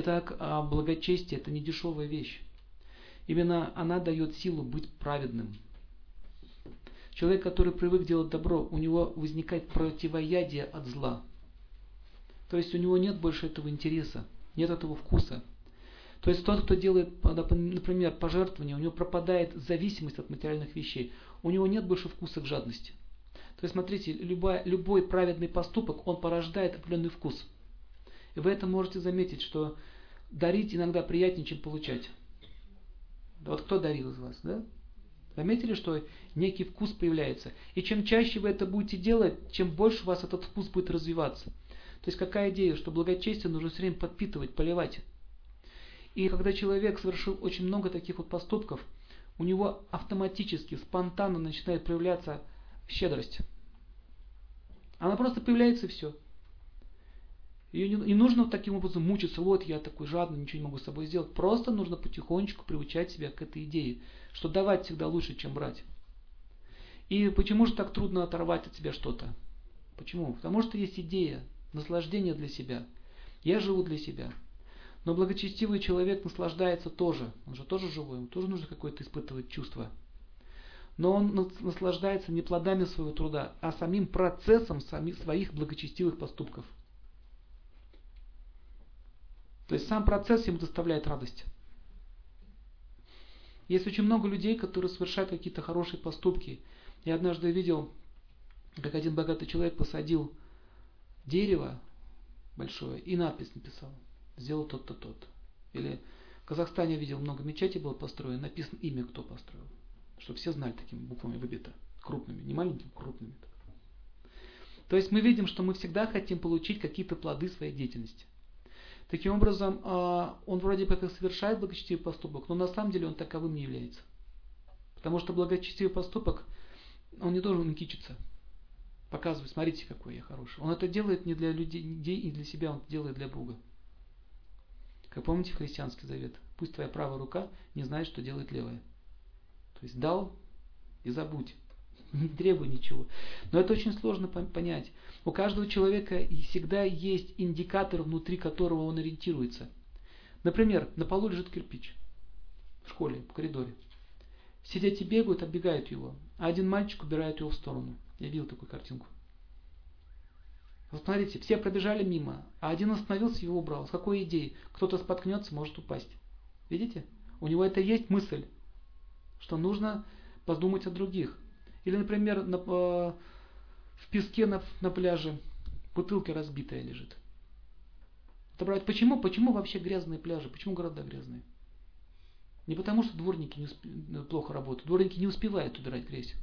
Итак, а благочестие – это не дешевая вещь. Именно она дает силу быть праведным. Человек, который привык делать добро, у него возникает противоядие от зла. То есть у него нет больше этого интереса, нет этого вкуса. То есть тот, кто делает, например, пожертвование, у него пропадает зависимость от материальных вещей. У него нет больше вкуса к жадности. То есть смотрите, любой, любой праведный поступок, он порождает определенный вкус. И вы это можете заметить, что дарить иногда приятнее, чем получать. Вот кто дарил из вас, да? Заметили, что некий вкус появляется. И чем чаще вы это будете делать, чем больше у вас этот вкус будет развиваться. То есть какая идея, что благочестие нужно все время подпитывать, поливать. И когда человек совершил очень много таких вот поступков, у него автоматически, спонтанно начинает проявляться щедрость. Она просто появляется и все. Ее не, не нужно таким образом мучиться, вот я такой жадный, ничего не могу с собой сделать. Просто нужно потихонечку приучать себя к этой идее, что давать всегда лучше, чем брать. И почему же так трудно оторвать от себя что-то? Почему? Потому что есть идея, наслаждение для себя. Я живу для себя. Но благочестивый человек наслаждается тоже. Он же тоже живой, ему тоже нужно какое-то испытывать чувство. Но он наслаждается не плодами своего труда, а самим процессом своих благочестивых поступков. То есть сам процесс ему доставляет радость. Есть очень много людей, которые совершают какие-то хорошие поступки. Я однажды видел, как один богатый человек посадил дерево большое и надпись написал. Сделал тот-то, тот. Или в Казахстане видел много мечетей было построено, написано имя, кто построил. Чтобы все знали, такими буквами выбито. Крупными, не маленькими, крупными. То есть мы видим, что мы всегда хотим получить какие-то плоды своей деятельности. Таким образом, а, он вроде бы как совершает благочестивый поступок, но на самом деле он таковым не является. Потому что благочестивый поступок, он не должен кичиться. Показывать, смотрите, какой я хороший. Он это делает не для людей и для себя, он это делает для Бога. Как помните христианский завет? Пусть твоя правая рука не знает, что делает левая. То есть дал и забудь. Не требуй ничего. Но это очень сложно понять. У каждого человека всегда есть индикатор, внутри которого он ориентируется. Например, на полу лежит кирпич в школе, в коридоре. Все дети бегают, оббегают его, а один мальчик убирает его в сторону. Я видел такую картинку. Вот смотрите, все пробежали мимо, а один остановился и его убрал. С какой идеей? Кто-то споткнется, может упасть. Видите? У него это есть мысль, что нужно подумать о других. Или, например, на, э, в песке на, на пляже бутылка разбитая лежит. Отобрать. Почему? Почему вообще грязные пляжи? Почему города грязные? Не потому, что дворники не усп... Э, плохо работают. Дворники не успевают убирать грязь.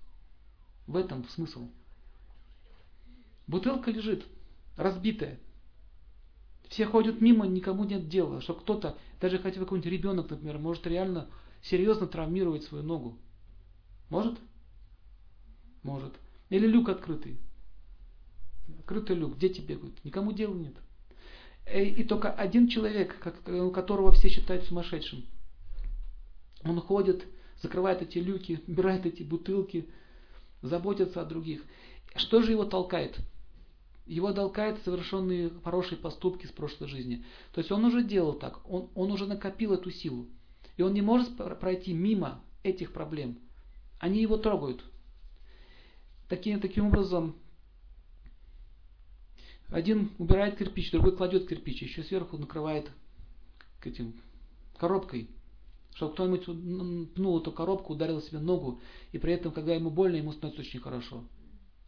В этом смысл. Бутылка лежит, разбитая. Все ходят мимо, никому нет дела, что кто-то, даже хотя бы какой-нибудь ребенок, например, может реально серьезно травмировать свою ногу. Может? Может. Или люк открытый. Открытый люк, дети бегают, никому дела нет. И только один человек, которого все считают сумасшедшим. Он ходит, закрывает эти люки, убирает эти бутылки, заботится о других. Что же его толкает? Его толкает совершенные хорошие поступки с прошлой жизни. То есть он уже делал так, он, он уже накопил эту силу. И он не может пройти мимо этих проблем. Они его трогают. Таким, таким образом, один убирает кирпич, другой кладет кирпич, еще сверху накрывает к этим коробкой, чтобы кто-нибудь пнул эту коробку, ударил себе ногу, и при этом, когда ему больно, ему становится очень хорошо.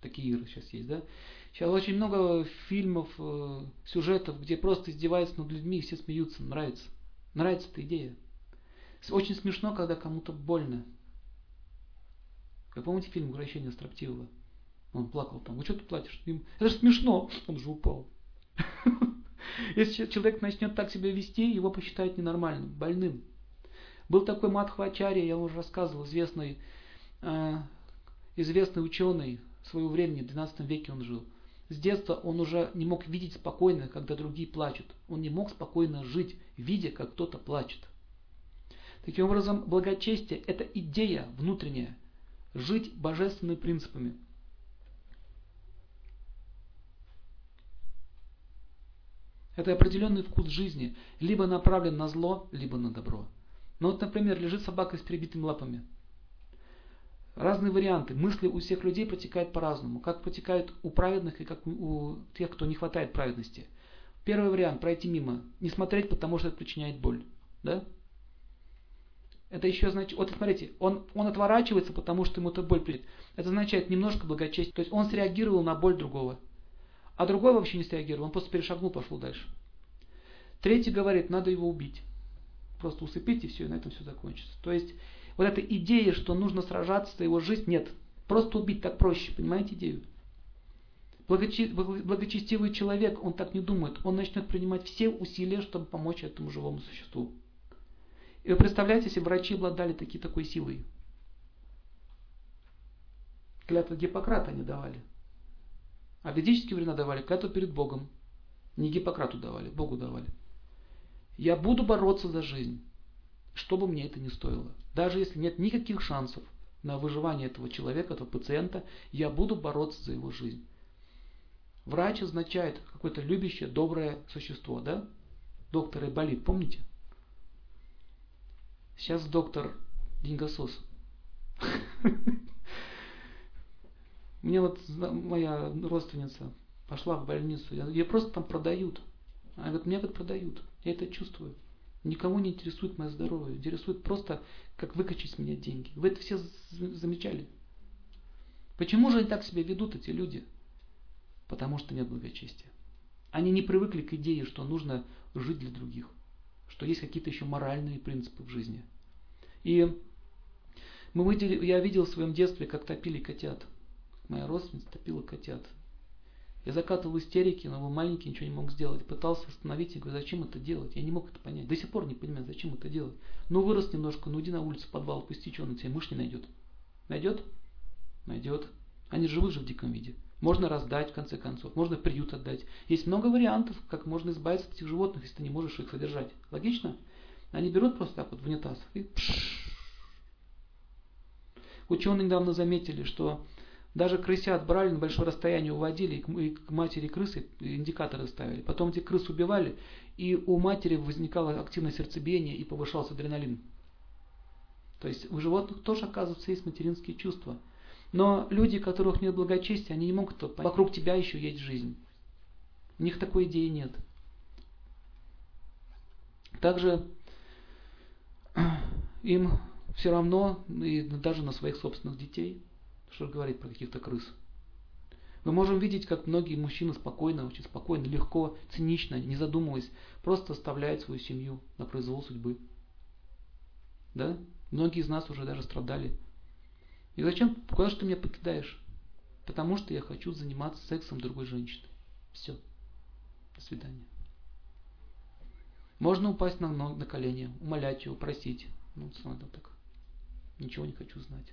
Такие игры сейчас есть, да? Сейчас очень много фильмов, э, сюжетов, где просто издеваются над людьми, и все смеются, нравится. Нравится эта идея. Очень смешно, когда кому-то больно. Как помните фильм «Возвращение строптивого»? Он плакал там. Вы что ты платишь? Это же смешно. Он же упал. Если человек начнет так себя вести, его посчитают ненормальным, больным. Был такой Мадхвачарья, я уже рассказывал, известный, э, известный ученый своего времени, в 12 веке он жил. С детства он уже не мог видеть спокойно, когда другие плачут. Он не мог спокойно жить, видя, как кто-то плачет. Таким образом, благочестие – это идея внутренняя, жить божественными принципами – Это определенный вкус жизни, либо направлен на зло, либо на добро. Ну вот, например, лежит собака с перебитыми лапами. Разные варианты. Мысли у всех людей протекают по-разному. Как протекают у праведных и как у тех, кто не хватает праведности. Первый вариант – пройти мимо. Не смотреть, потому что это причиняет боль. Да? Это еще значит, вот смотрите, он, он отворачивается, потому что ему эта боль придет. Это означает немножко благочестие. То есть он среагировал на боль другого. А другой вообще не среагировал, он просто перешагнул, пошел дальше. Третий говорит, надо его убить. Просто усыпить и все, и на этом все закончится. То есть вот эта идея, что нужно сражаться за его жизнь, нет. Просто убить так проще, понимаете идею? Благочестивый человек, он так не думает. Он начнет принимать все усилия, чтобы помочь этому живому существу. И вы представляете, если врачи обладали таки, такой силой. Клятву Гиппократа они давали. А ведические времена давали клятву перед Богом. Не Гиппократу давали, Богу давали. Я буду бороться за жизнь, что бы мне это ни стоило. Даже если нет никаких шансов на выживание этого человека, этого пациента, я буду бороться за его жизнь. Врач означает какое-то любящее, доброе существо, да? Доктор болит, помните? Сейчас доктор деньгосос. Мне вот моя родственница пошла в больницу, ее просто там продают. Она говорит, меня вот продают, я это чувствую. Никому не интересует мое здоровье, интересует просто, как выкачать с меня деньги. Вы это все замечали? Почему же они так себя ведут, эти люди? Потому что нет благочестия. Они не привыкли к идее, что нужно жить для других что есть какие-то еще моральные принципы в жизни. И мы видели, я видел в своем детстве, как топили котят. Моя родственница топила котят. Я закатывал истерики, но был маленький, ничего не мог сделать. Пытался остановить и говорю, зачем это делать? Я не мог это понять. До сих пор не понимаю, зачем это делать. Ну вырос немножко, ну иди на улицу, подвал, пусти, что на тебя мышь не найдет. Найдет? Найдет. Они живут же в диком виде. Можно раздать, в конце концов. Можно приют отдать. Есть много вариантов, как можно избавиться от этих животных, если ты не можешь их содержать. Логично? Они берут просто так вот в унитаз и Ученые недавно заметили, что даже крысят брали на большое расстояние, уводили и к матери крысы индикаторы ставили. Потом эти крыс убивали, и у матери возникало активное сердцебиение и повышался адреналин. То есть у животных тоже, оказывается, есть материнские чувства. Но люди, у которых нет благочестия, они не могут понять. Вокруг тебя еще есть жизнь. У них такой идеи нет. Также им все равно, и даже на своих собственных детей, что говорить про каких-то крыс. Мы можем видеть, как многие мужчины спокойно, очень спокойно, легко, цинично, не задумываясь, просто оставляют свою семью на произвол судьбы. Да? Многие из нас уже даже страдали и зачем, куда же ты меня покидаешь? Потому что я хочу заниматься сексом другой женщины. Все. До свидания. Можно упасть на, на, колени, умолять ее, просить. Ну, смотри, так. Ничего не хочу знать.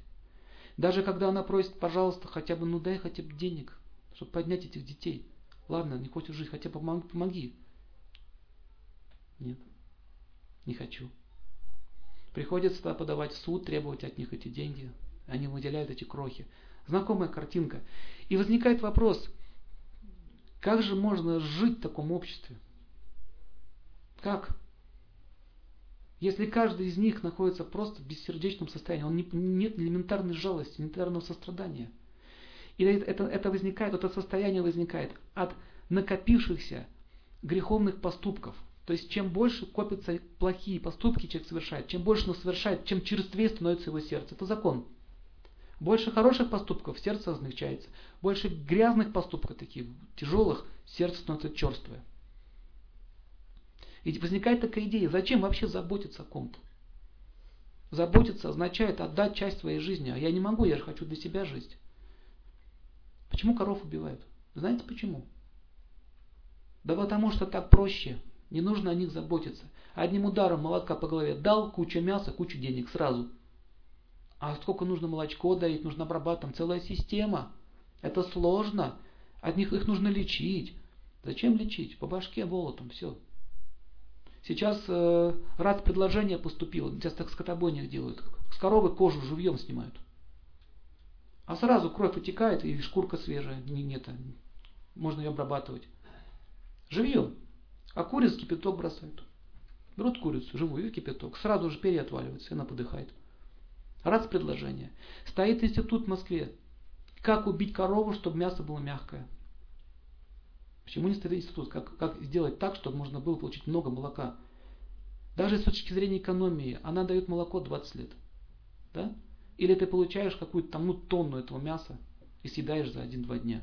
Даже когда она просит, пожалуйста, хотя бы, ну дай хотя бы денег, чтобы поднять этих детей. Ладно, не хочешь жить, хотя бы помоги. Нет, не хочу. Приходится тогда подавать в суд, требовать от них эти деньги. Они выделяют эти крохи. Знакомая картинка. И возникает вопрос, как же можно жить в таком обществе? Как? Если каждый из них находится просто в бессердечном состоянии, он не, нет элементарной жалости, элементарного сострадания. И это, это возникает, это состояние возникает от накопившихся греховных поступков. То есть чем больше копятся плохие поступки человек совершает, чем больше он совершает, чем черствее становится его сердце. Это закон. Больше хороших поступков, сердце размягчается. Больше грязных поступков, таких тяжелых, сердце становится черствое. И возникает такая идея, зачем вообще заботиться о ком-то? Заботиться означает отдать часть своей жизни, а я не могу, я же хочу для себя жить. Почему коров убивают? Знаете почему? Да потому что так проще. Не нужно о них заботиться. Одним ударом молотка по голове дал, кучу мяса, кучу денег сразу. А сколько нужно молочко дарить, нужно обрабатывать, там целая система. Это сложно. От них их нужно лечить. Зачем лечить? По башке болотом, все. Сейчас э, раз предложение поступило, сейчас так скотобойнях делают. С коровы кожу живьем снимают. А сразу кровь вытекает и шкурка свежая. Не, нет, можно ее обрабатывать. Живьем. А курицу кипяток бросают. Берут курицу живую и кипяток. Сразу же перья отваливаются, и она подыхает. Раз предложение. Стоит институт в Москве. Как убить корову, чтобы мясо было мягкое. Почему не стоит институт? Как, как сделать так, чтобы можно было получить много молока? Даже с точки зрения экономии, она дает молоко 20 лет. Да? Или ты получаешь какую-то там ну, тонну этого мяса и съедаешь за один-два дня.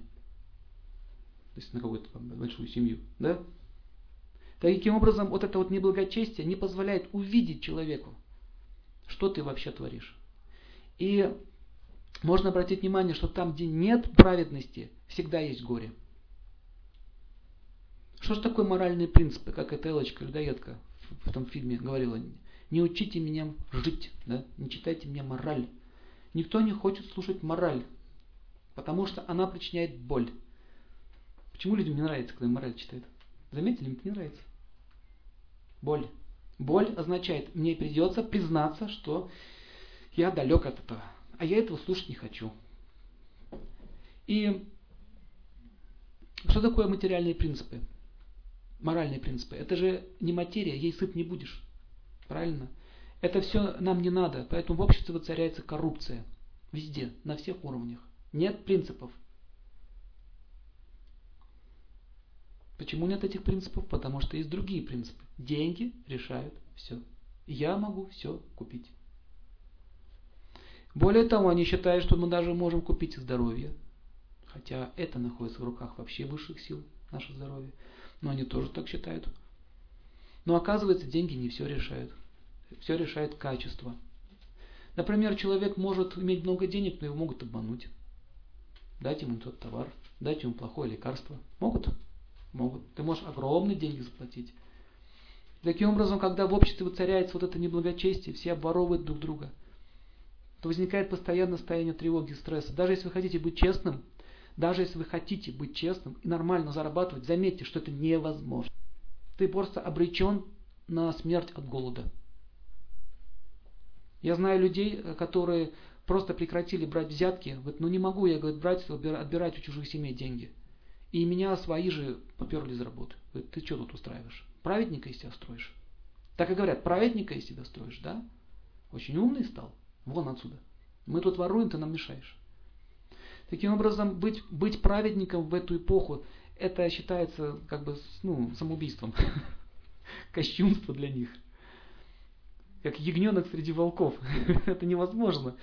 То есть на какую-то большую семью. Да? Таким образом, вот это вот неблагочестие не позволяет увидеть человеку, что ты вообще творишь. И можно обратить внимание, что там, где нет праведности, всегда есть горе. Что же такое моральные принципы, как эта Элочка, людоедка в этом фильме говорила? Не учите меня жить, да? не читайте мне мораль. Никто не хочет слушать мораль, потому что она причиняет боль. Почему людям не нравится, когда мораль читают? Заметили, им это не нравится. Боль. Боль означает, мне придется признаться, что я далек от этого. А я этого слушать не хочу. И что такое материальные принципы? Моральные принципы. Это же не материя, ей сыт не будешь. Правильно? Это все нам не надо. Поэтому в обществе воцаряется коррупция. Везде, на всех уровнях. Нет принципов. Почему нет этих принципов? Потому что есть другие принципы. Деньги решают все. Я могу все купить. Более того, они считают, что мы даже можем купить здоровье. Хотя это находится в руках вообще высших сил, наше здоровье. Но они тоже так считают. Но оказывается, деньги не все решают. Все решает качество. Например, человек может иметь много денег, но его могут обмануть. Дать ему тот товар, дать ему плохое лекарство. Могут? Могут. Ты можешь огромные деньги заплатить. Таким образом, когда в обществе воцаряется вот это неблагочестие, все обворовывают друг друга, то возникает постоянное состояние тревоги, стресса. Даже если вы хотите быть честным, даже если вы хотите быть честным и нормально зарабатывать, заметьте, что это невозможно. Ты просто обречен на смерть от голода. Я знаю людей, которые просто прекратили брать взятки. Говорят, ну не могу я говорит, брать, отбирать у чужих семей деньги. И меня свои же поперли из работы. Говорят, ты что тут устраиваешь? Праведника из себя строишь. Так и говорят, праведника из себя строишь, да? Очень умный стал. Вон отсюда. Мы тут воруем, ты нам мешаешь. Таким образом, быть, быть праведником в эту эпоху, это считается как бы ну, самоубийством. Кощунство для них. Как ягненок среди волков. это невозможно.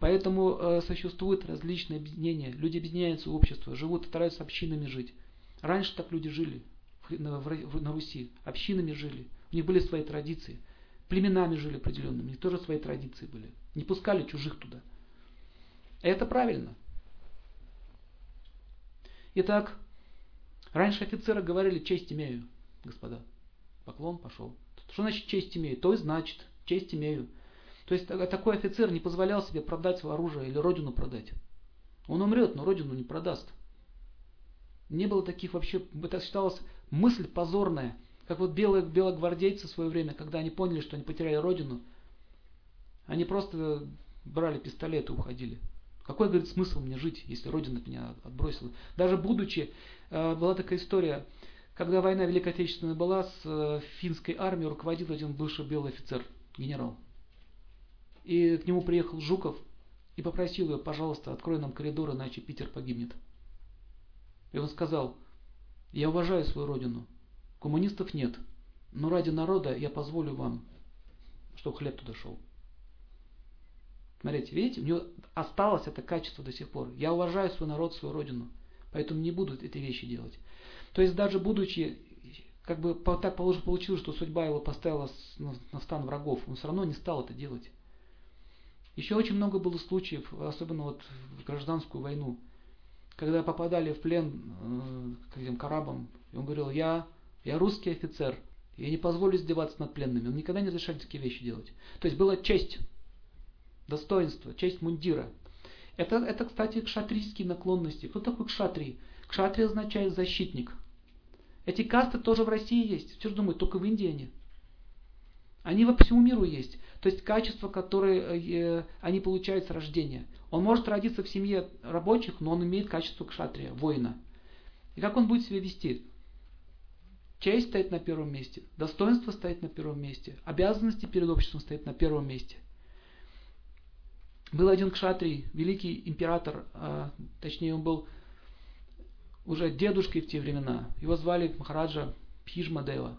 Поэтому э, существуют различные объединения. Люди объединяются в общество, живут, стараются общинами жить. Раньше так люди жили на, в, на Руси. Общинами жили. У них были свои традиции. Племенами жили определенными. У них тоже свои традиции были. Не пускали чужих туда. Это правильно. Итак, раньше офицеры говорили честь имею, господа. Поклон пошел. Что значит честь имею? То и значит, честь имею. То есть такой офицер не позволял себе продать свое оружие или родину продать. Он умрет, но родину не продаст. Не было таких вообще, это считалось мысль позорная. Как вот белые, белогвардейцы в свое время, когда они поняли, что они потеряли родину, они просто брали пистолеты и уходили. Какой, говорит, смысл мне жить, если Родина меня отбросила? Даже будучи, э, была такая история, когда война Великой Отечественной была, с э, финской армией руководил один бывший белый офицер, генерал. И к нему приехал Жуков и попросил ее, пожалуйста, открой нам коридор, иначе Питер погибнет. И он сказал, я уважаю свою родину, коммунистов нет, но ради народа я позволю вам, чтобы хлеб туда шел. Смотрите, видите, у него осталось это качество до сих пор. Я уважаю свой народ, свою родину, поэтому не буду эти вещи делать. То есть даже будучи, как бы так получилось, что судьба его поставила на стан врагов, он все равно не стал это делать. Еще очень много было случаев, особенно вот в гражданскую войну, когда попадали в плен э, к этим карабам, и он говорил, я, я русский офицер, я не позволю издеваться над пленными. Он никогда не разрешал такие вещи делать. То есть была честь достоинство, честь мундира. Это, это, кстати, кшатрийские наклонности. Кто такой кшатри? Кшатри означает защитник. Эти касты тоже в России есть. Все же думают, только в Индии они. Они во всему миру есть. То есть качества, которые э, они получают с рождения. Он может родиться в семье рабочих, но он имеет качество кшатрия, воина. И как он будет себя вести? Честь стоит на первом месте, достоинство стоит на первом месте, обязанности перед обществом стоят на первом месте. Был один кшатрий, великий император, а, точнее он был уже дедушкой в те времена. Его звали Махараджа Пхижмадева.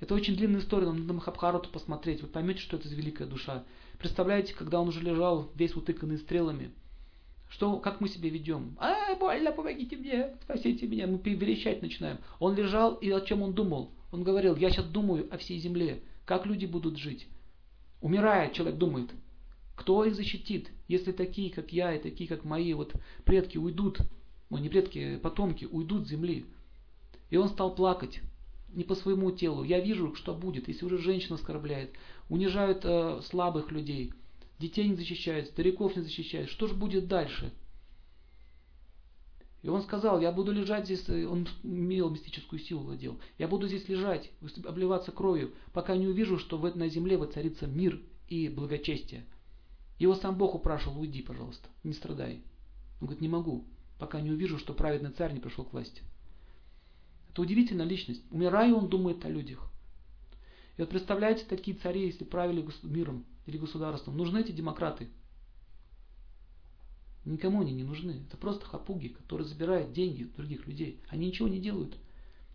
Это очень длинная история, нам надо Махабхарату посмотреть. Вы поймете, что это за великая душа. Представляете, когда он уже лежал весь утыканный стрелами, что, как мы себя ведем? А, больно, помогите мне, спасите меня. Мы верещать начинаем. Он лежал, и о чем он думал? Он говорил, я сейчас думаю о всей земле. Как люди будут жить? Умирая, человек думает, кто их защитит, если такие, как я, и такие, как мои вот предки уйдут, ну не предки, потомки, уйдут с земли. И он стал плакать не по своему телу. Я вижу, что будет, если уже женщина оскорбляет, унижают э, слабых людей, детей не защищают, стариков не защищают. Что же будет дальше? И он сказал, я буду лежать здесь, э, он имел мистическую силу владел, я буду здесь лежать, обливаться кровью, пока не увижу, что в, на земле воцарится мир и благочестие. Его сам Бог упрашивал, уйди, пожалуйста, не страдай. Он говорит, не могу, пока не увижу, что праведный царь не пришел к власти. Это удивительная личность. Умирая, он думает о людях. И вот представляете, такие цари, если правили миром или государством, нужны эти демократы. Никому они не нужны. Это просто хапуги, которые забирают деньги других людей. Они ничего не делают.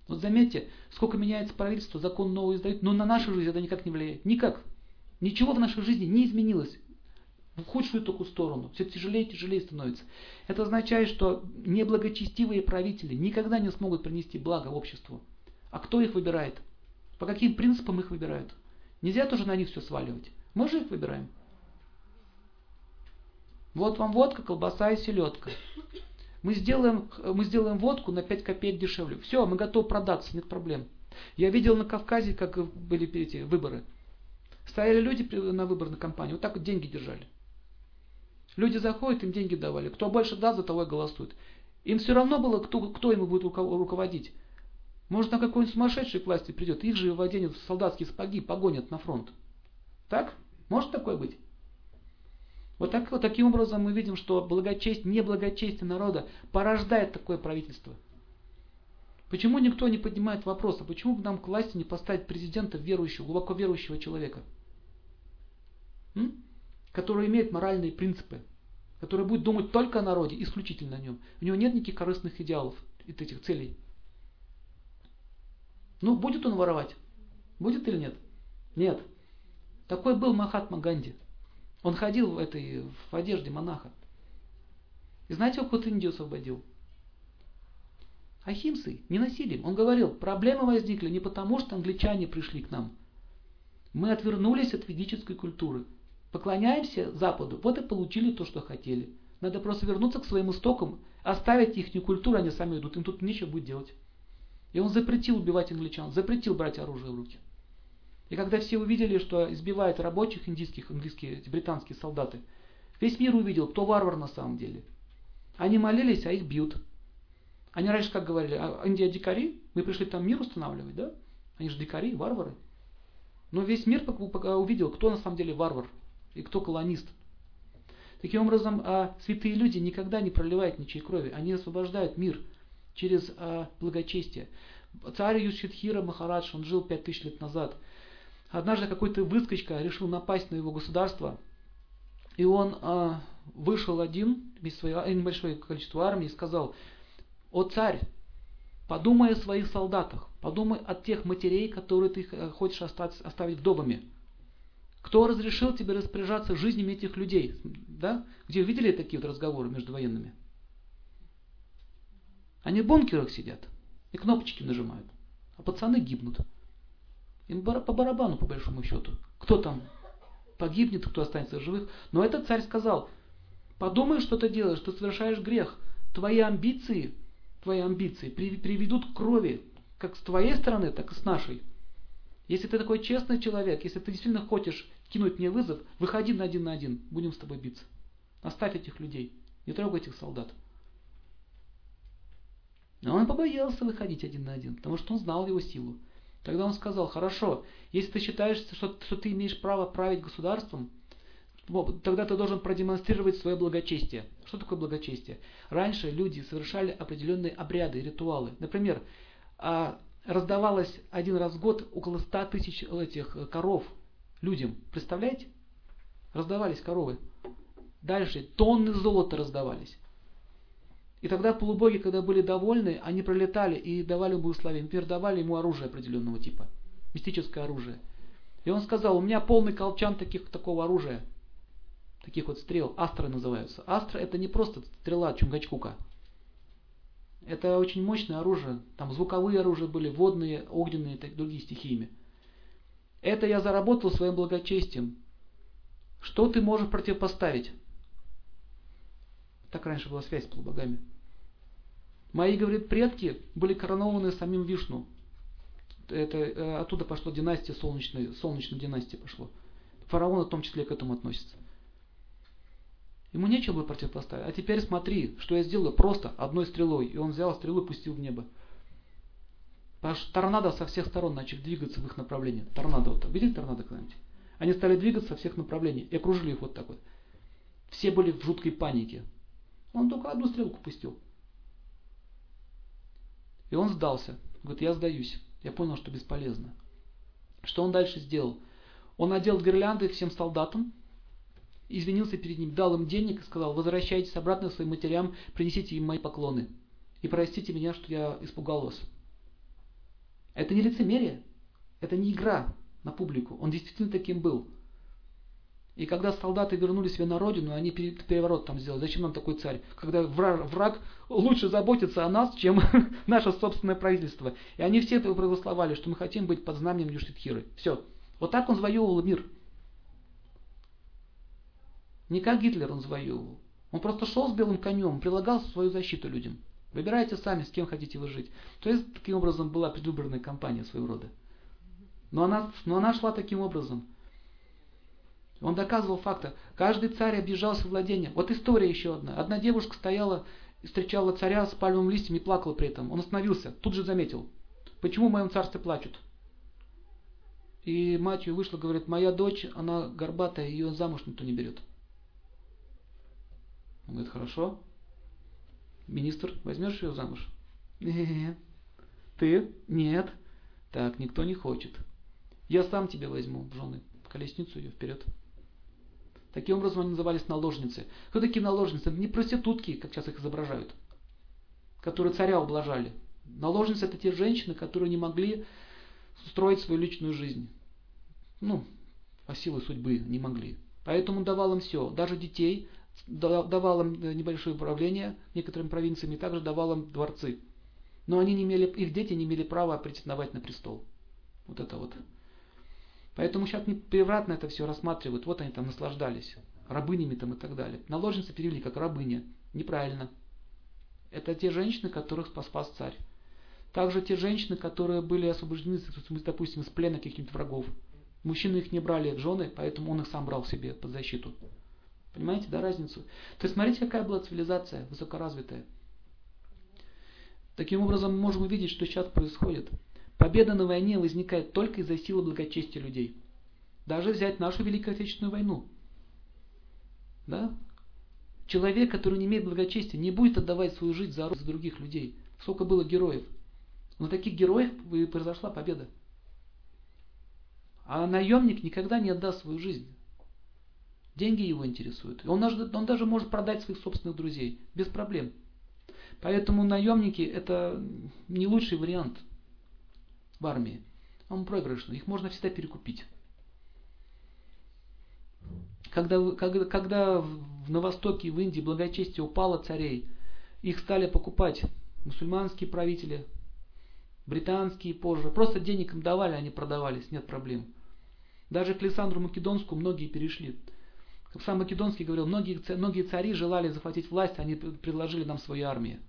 Вот заметьте, сколько меняется правительство, закон новый издают, но на нашу жизнь это никак не влияет. Никак. Ничего в нашей жизни не изменилось в худшую только сторону. Все тяжелее и тяжелее становится. Это означает, что неблагочестивые правители никогда не смогут принести благо обществу. А кто их выбирает? По каким принципам их выбирают? Нельзя тоже на них все сваливать. Мы же их выбираем. Вот вам водка, колбаса и селедка. Мы сделаем, мы сделаем водку на 5 копеек дешевле. Все, мы готовы продаться, нет проблем. Я видел на Кавказе, как были эти выборы. Стояли люди на выборной кампании, вот так вот деньги держали. Люди заходят, им деньги давали. Кто больше даст, за того и голосует. Им все равно было, кто, кто им будет руководить. Может, на какой-нибудь сумасшедший к власти придет, их же оденут в солдатские сапоги, погонят на фронт. Так? Может такое быть? Вот, так, вот таким образом мы видим, что благочесть, неблагочестие народа порождает такое правительство. Почему никто не поднимает вопрос, а почему бы нам к власти не поставить президента верующего, глубоко верующего человека? М? Который имеет моральные принципы, который будет думать только о народе, исключительно о нем. У него нет никаких корыстных идеалов и этих целей. Ну, будет он воровать? Будет или нет? Нет. Такой был Махатма Ганди. Он ходил в этой в одежде монаха. И знаете, как Индию освободил? Ахимсой, не насилием. Он говорил, проблемы возникли не потому, что англичане пришли к нам. Мы отвернулись от ведической культуры поклоняемся Западу, вот и получили то, что хотели. Надо просто вернуться к своим истокам, оставить их культуру, они сами идут, им тут нечего будет делать. И он запретил убивать англичан, запретил брать оружие в руки. И когда все увидели, что избивают рабочих индийских, английские, британские солдаты, весь мир увидел, кто варвар на самом деле. Они молились, а их бьют. Они раньше как говорили, а Индия дикари, мы пришли там мир устанавливать, да? Они же дикари, варвары. Но весь мир увидел, кто на самом деле варвар и кто колонист. Таким образом, а, святые люди никогда не проливают ничьей крови. Они освобождают мир через а, благочестие. Царь Юшидхира Махарадж, он жил пять тысяч лет назад. Однажды какой-то выскочка решил напасть на его государство. И он а, вышел один, без своей, а, небольшое количество армии, и сказал, «О царь, подумай о своих солдатах, подумай о тех матерей, которые ты э, хочешь оставить вдовами. Кто разрешил тебе распоряжаться жизнями этих людей? Да? Где видели такие вот разговоры между военными? Они в бункерах сидят и кнопочки нажимают. А пацаны гибнут. Им по барабану, по большому счету. Кто там погибнет, кто останется в живых. Но этот царь сказал, подумай, что ты делаешь, ты совершаешь грех. Твои амбиции, твои амбиции приведут к крови, как с твоей стороны, так и с нашей. Если ты такой честный человек, если ты действительно хочешь кинуть мне вызов, выходи на один на один, будем с тобой биться. Оставь этих людей, не трогай этих солдат. Но он побоялся выходить один на один, потому что он знал его силу. Тогда он сказал, хорошо, если ты считаешь, что, что ты имеешь право править государством, тогда ты должен продемонстрировать свое благочестие. Что такое благочестие? Раньше люди совершали определенные обряды, ритуалы. Например, а раздавалось один раз в год около 100 тысяч этих э, коров людям. Представляете? Раздавались коровы. Дальше тонны золота раздавались. И тогда полубоги, когда были довольны, они пролетали и давали ему благословение. Например, давали ему оружие определенного типа. Мистическое оружие. И он сказал, у меня полный колчан таких, такого оружия. Таких вот стрел. Астры называются. Астра это не просто стрела Чунгачкука. Это очень мощное оружие. Там звуковые оружия были, водные, огненные, так, другие стихиями. Это я заработал своим благочестием. Что ты можешь противопоставить? Так раньше была связь с полубогами. Мои, говорит, предки были коронованы самим Вишну. Это, э, оттуда пошло династия солнечная, солнечная династия пошло. Фараоны в том числе к этому относятся. Ему нечего было противопоставить. А теперь смотри, что я сделаю просто одной стрелой. И он взял стрелу и пустил в небо. Потому что торнадо со всех сторон начали двигаться в их направлении. Торнадо вот. Видели торнадо когда-нибудь? Они стали двигаться со всех направлений и окружили их вот так вот. Все были в жуткой панике. Он только одну стрелку пустил. И он сдался. Говорит, я сдаюсь. Я понял, что бесполезно. Что он дальше сделал? Он надел гирлянды всем солдатам, извинился перед ним, дал им денег и сказал, возвращайтесь обратно своим матерям, принесите им мои поклоны. И простите меня, что я испугал вас. Это не лицемерие, это не игра на публику. Он действительно таким был. И когда солдаты вернулись себе на родину, они переворот там сделали. Зачем нам такой царь? Когда враг лучше заботится о нас, чем наше собственное правительство. И они все это проголосовали, что мы хотим быть под знаменем Юштитхиры. Все. Вот так он завоевывал мир. Не как Гитлер он завоевывал. Он просто шел с белым конем, прилагал свою защиту людям. Выбирайте сами, с кем хотите вы жить. То есть, таким образом была предвыборная кампания своего рода. Но она, но она шла таким образом. Он доказывал факты. Каждый царь объезжался владения. Вот история еще одна. Одна девушка стояла и встречала царя с пальмовым листьем и плакала при этом. Он остановился, тут же заметил. Почему в моем царстве плачут? И мать ее вышла, говорит, моя дочь, она горбатая, ее замуж никто не берет. Он говорит, хорошо. Министр, возьмешь ее замуж? Нет. Ты? Нет. Так, никто не хочет. Я сам тебя возьму жены. Колесницу ее вперед. Таким образом они назывались наложницы. Кто такие наложницы? Это не проститутки, как сейчас их изображают, которые царя ублажали. Наложницы это те женщины, которые не могли устроить свою личную жизнь. Ну, по силе судьбы не могли. Поэтому давал им все, даже детей, давал им э, небольшое управление некоторыми провинциями, также давал им дворцы. Но они не имели, их дети не имели права претендовать на престол. Вот это вот. Поэтому сейчас превратно это все рассматривают. Вот они там наслаждались. Рабынями там и так далее. Наложницы перевели как рабыня. Неправильно. Это те женщины, которых спас царь. Также те женщины, которые были освобождены, допустим, из плена каких-нибудь врагов. Мужчины их не брали в жены, поэтому он их сам брал себе под защиту. Понимаете, да, разницу? То есть смотрите, какая была цивилизация высокоразвитая. Таким образом, мы можем увидеть, что сейчас происходит. Победа на войне возникает только из-за силы благочестия людей. Даже взять нашу Великую Отечественную войну. Да? Человек, который не имеет благочестия, не будет отдавать свою жизнь за, за других людей. Сколько было героев. Но таких героев и произошла победа. А наемник никогда не отдаст свою жизнь. Деньги его интересуют. Он даже, он даже может продать своих собственных друзей. Без проблем. Поэтому наемники это не лучший вариант в армии. Он проигрышный. Их можно всегда перекупить. Когда, когда, когда на Востоке, в Индии благочестие упало царей, их стали покупать мусульманские правители, британские позже. Просто денег им давали, они продавались, нет проблем. Даже к Александру Македонскому многие перешли. Сам Македонский говорил, многие, многие цари желали захватить власть, они предложили нам свои армии,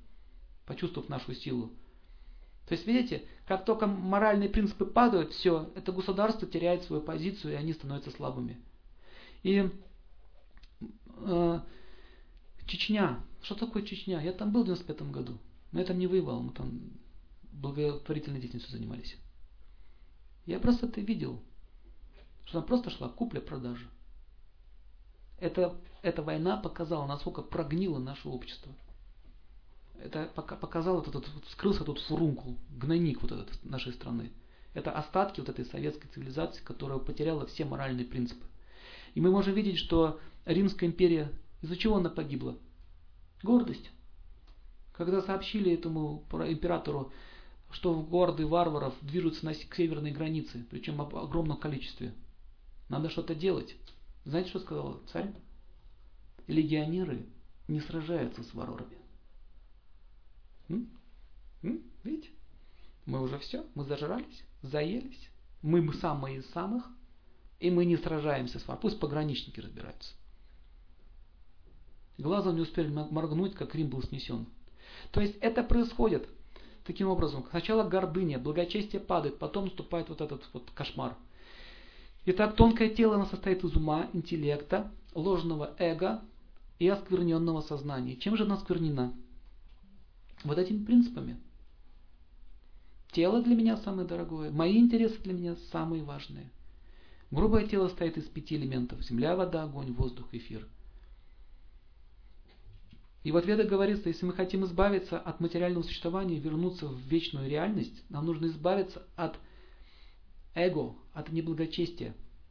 почувствовав нашу силу. То есть, видите, как только моральные принципы падают, все, это государство теряет свою позицию, и они становятся слабыми. И э, Чечня. Что такое Чечня? Я там был в 95 году. Но я там не воевал, мы там благотворительной деятельностью занимались. Я просто это видел, что там просто шла купля-продажа. Это, эта война показала, насколько прогнило наше общество. Это показал вот этот, скрылся тут фурункул, гнойник вот этот нашей страны. Это остатки вот этой советской цивилизации, которая потеряла все моральные принципы. И мы можем видеть, что Римская империя, из-за чего она погибла? Гордость. Когда сообщили этому императору, что горды варваров движутся к северной границе, причем в огромном количестве, надо что-то делать. Знаете, что сказал царь? Легионеры не сражаются с варварами. М? М? Видите? Мы уже все, мы зажрались, заелись. Мы самые из самых, и мы не сражаемся с варварами. Пусть пограничники разбираются. Глазом не успели моргнуть, как Рим был снесен. То есть это происходит таким образом. Сначала гордыня, благочестие падает, потом наступает вот этот вот кошмар. Итак, тонкое тело оно состоит из ума, интеллекта, ложного эго и оскверненного сознания. Чем же она осквернена? Вот этими принципами. Тело для меня самое дорогое, мои интересы для меня самые важные. Грубое тело состоит из пяти элементов. Земля, вода, огонь, воздух, эфир. И в ответах говорится, если мы хотим избавиться от материального существования и вернуться в вечную реальность, нам нужно избавиться от эго, от неблагочестия.